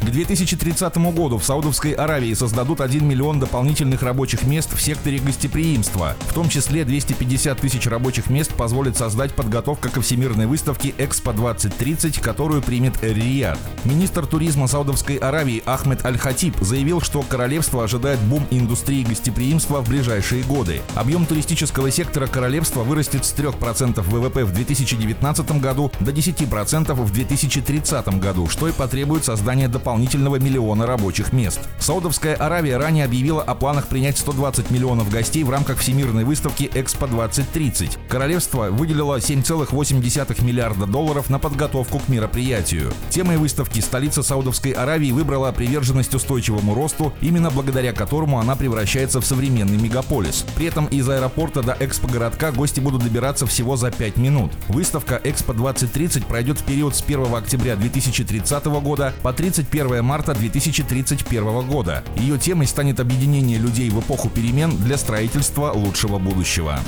К 2030 году в Саудовской Аравии создадут 1 миллион дополнительных рабочих мест в секторе гостеприимства. В том числе 250 тысяч рабочих мест позволит создать подготовка ко всемирной выставке «Экспо-2030», которую примет Эр-Рияд. Министр туризма Саудовской Аравии Ахмед Аль-Хатиб заявил, что королевство ожидает бум индустрии гостеприимства в ближайшие годы. Объем туристического сектора королевства вырастет с 3% ВВП в 2019 году до 10% в 2030 году, что и потребует создания дополнительных дополнительного миллиона рабочих мест. Саудовская Аравия ранее объявила о планах принять 120 миллионов гостей в рамках Всемирной выставки Экспо-2030. Королевство выделило 7,8 миллиарда долларов на подготовку к мероприятию. Темой выставки столица Саудовской Аравии выбрала приверженность устойчивому росту, именно благодаря которому она превращается в современный мегаполис. При этом из аэропорта до экспо-городка гости будут добираться всего за 5 минут. Выставка Экспо-2030 пройдет в период с 1 октября 2030 года по 31 1 марта 2031 года. Ее темой станет объединение людей в эпоху перемен для строительства лучшего будущего.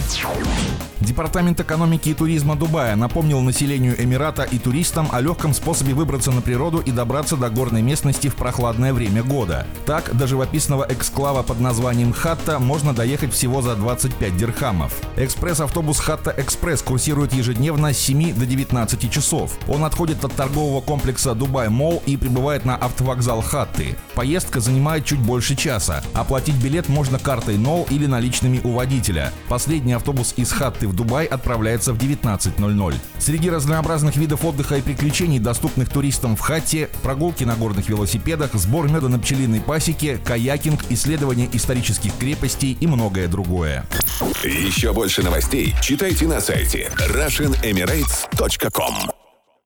Департамент экономики и туризма Дубая напомнил населению Эмирата и туристам о легком способе выбраться на природу и добраться до горной местности в прохладное время года. Так, до живописного эксклава под названием Хатта можно доехать всего за 25 дирхамов. Экспресс-автобус Hatta Express курсирует ежедневно с 7 до 19 часов. Он отходит от торгового комплекса Dubai Mall и прибывает на автовокзал Хатты. Поездка занимает чуть больше часа. Оплатить билет можно картой Nol или наличными у водителя. Последний автобус из Хатты в Дубай отправляется в 19.00. Среди разнообразных видов отдыха и приключений, доступных туристам в Хатте, прогулки на горных велосипедах, сбор меда на пчелиной пасеке, каякинг, исследование исторических крепостей и многое другое. Еще больше новостей читайте на сайте RussianEmirates.com